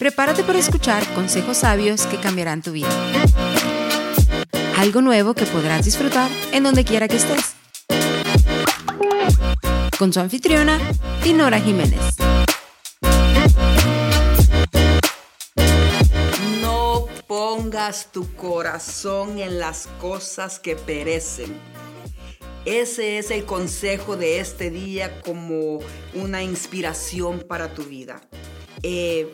Prepárate para escuchar consejos sabios que cambiarán tu vida. Algo nuevo que podrás disfrutar en donde quiera que estés. Con su anfitriona, Dinora Jiménez. No pongas tu corazón en las cosas que perecen. Ese es el consejo de este día como una inspiración para tu vida. Eh,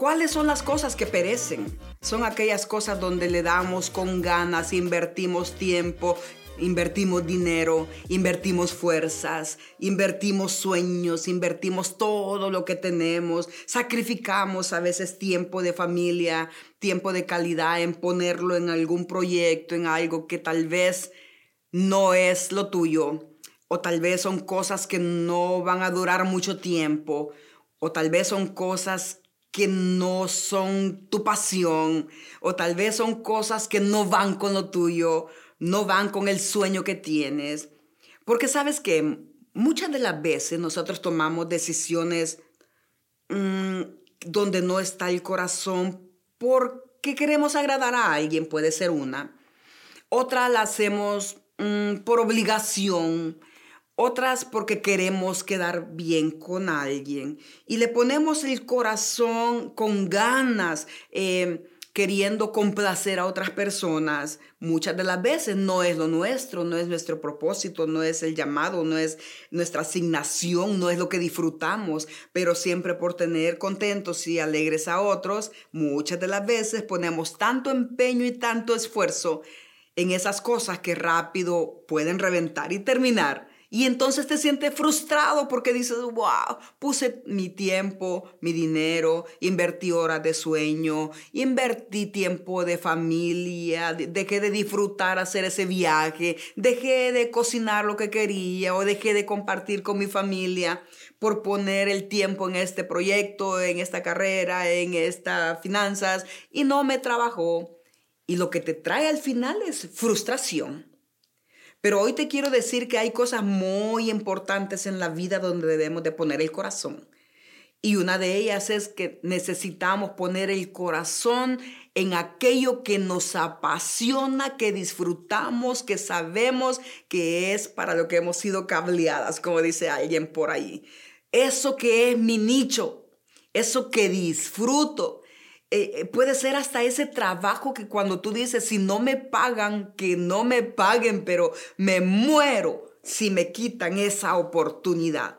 ¿Cuáles son las cosas que perecen? Son aquellas cosas donde le damos con ganas, invertimos tiempo, invertimos dinero, invertimos fuerzas, invertimos sueños, invertimos todo lo que tenemos, sacrificamos a veces tiempo de familia, tiempo de calidad en ponerlo en algún proyecto, en algo que tal vez no es lo tuyo, o tal vez son cosas que no van a durar mucho tiempo, o tal vez son cosas que no son tu pasión o tal vez son cosas que no van con lo tuyo, no van con el sueño que tienes. Porque sabes que muchas de las veces nosotros tomamos decisiones mm, donde no está el corazón porque queremos agradar a alguien, puede ser una. Otra la hacemos mm, por obligación, otras porque queremos quedar bien con alguien y le ponemos el corazón con ganas, eh, queriendo complacer a otras personas. Muchas de las veces no es lo nuestro, no es nuestro propósito, no es el llamado, no es nuestra asignación, no es lo que disfrutamos, pero siempre por tener contentos y alegres a otros, muchas de las veces ponemos tanto empeño y tanto esfuerzo en esas cosas que rápido pueden reventar y terminar y entonces te sientes frustrado porque dices, wow, puse mi tiempo, mi dinero, invertí horas de sueño, invertí tiempo de familia, dejé de disfrutar hacer ese viaje, dejé de cocinar lo que quería o dejé de compartir con mi familia por poner el tiempo en este proyecto, en esta carrera, en estas finanzas y no me trabajó. Y lo que te trae al final es frustración. Pero hoy te quiero decir que hay cosas muy importantes en la vida donde debemos de poner el corazón. Y una de ellas es que necesitamos poner el corazón en aquello que nos apasiona, que disfrutamos, que sabemos que es para lo que hemos sido cableadas, como dice alguien por ahí. Eso que es mi nicho, eso que disfruto, eh, eh, puede ser hasta ese trabajo que cuando tú dices, si no me pagan, que no me paguen, pero me muero si me quitan esa oportunidad.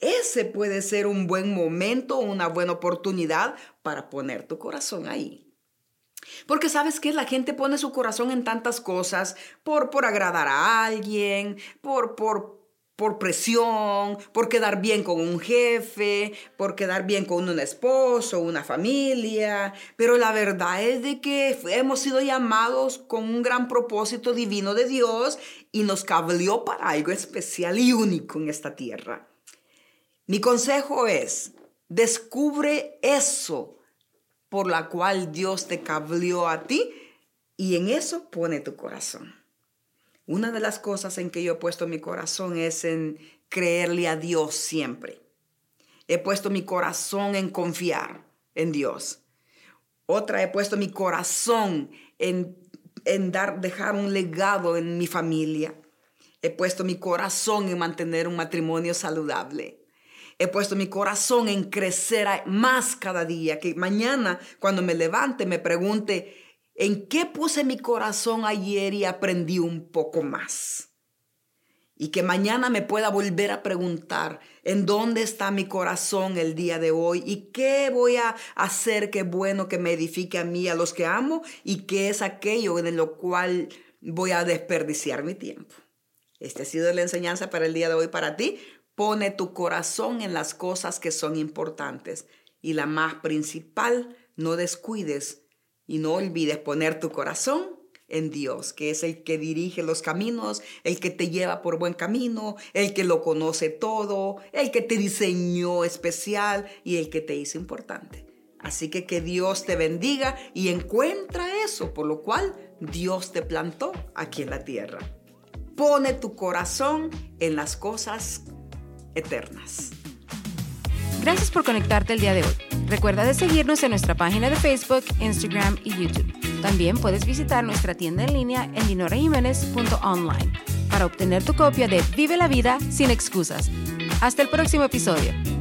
Ese puede ser un buen momento, una buena oportunidad para poner tu corazón ahí. Porque sabes que la gente pone su corazón en tantas cosas por, por agradar a alguien, por, por, por presión, por quedar bien con un jefe, por quedar bien con un esposo, una familia. Pero la verdad es de que hemos sido llamados con un gran propósito divino de Dios y nos cableó para algo especial y único en esta tierra. Mi consejo es, descubre eso por la cual Dios te cableó a ti y en eso pone tu corazón. Una de las cosas en que yo he puesto mi corazón es en creerle a Dios siempre. He puesto mi corazón en confiar en Dios. Otra, he puesto mi corazón en, en dar, dejar un legado en mi familia. He puesto mi corazón en mantener un matrimonio saludable. He puesto mi corazón en crecer más cada día. Que mañana, cuando me levante, me pregunte, en qué puse mi corazón ayer y aprendí un poco más. Y que mañana me pueda volver a preguntar en dónde está mi corazón el día de hoy y qué voy a hacer que bueno que me edifique a mí, a los que amo y qué es aquello en lo cual voy a desperdiciar mi tiempo. Esta ha sido la enseñanza para el día de hoy para ti. Pone tu corazón en las cosas que son importantes y la más principal, no descuides y no olvides poner tu corazón en Dios, que es el que dirige los caminos, el que te lleva por buen camino, el que lo conoce todo, el que te diseñó especial y el que te hizo importante. Así que que Dios te bendiga y encuentra eso por lo cual Dios te plantó aquí en la tierra. Pone tu corazón en las cosas eternas. Gracias por conectarte el día de hoy. Recuerda de seguirnos en nuestra página de Facebook, Instagram y YouTube. También puedes visitar nuestra tienda en línea en dinorajiménez.online para obtener tu copia de Vive la vida sin excusas. Hasta el próximo episodio.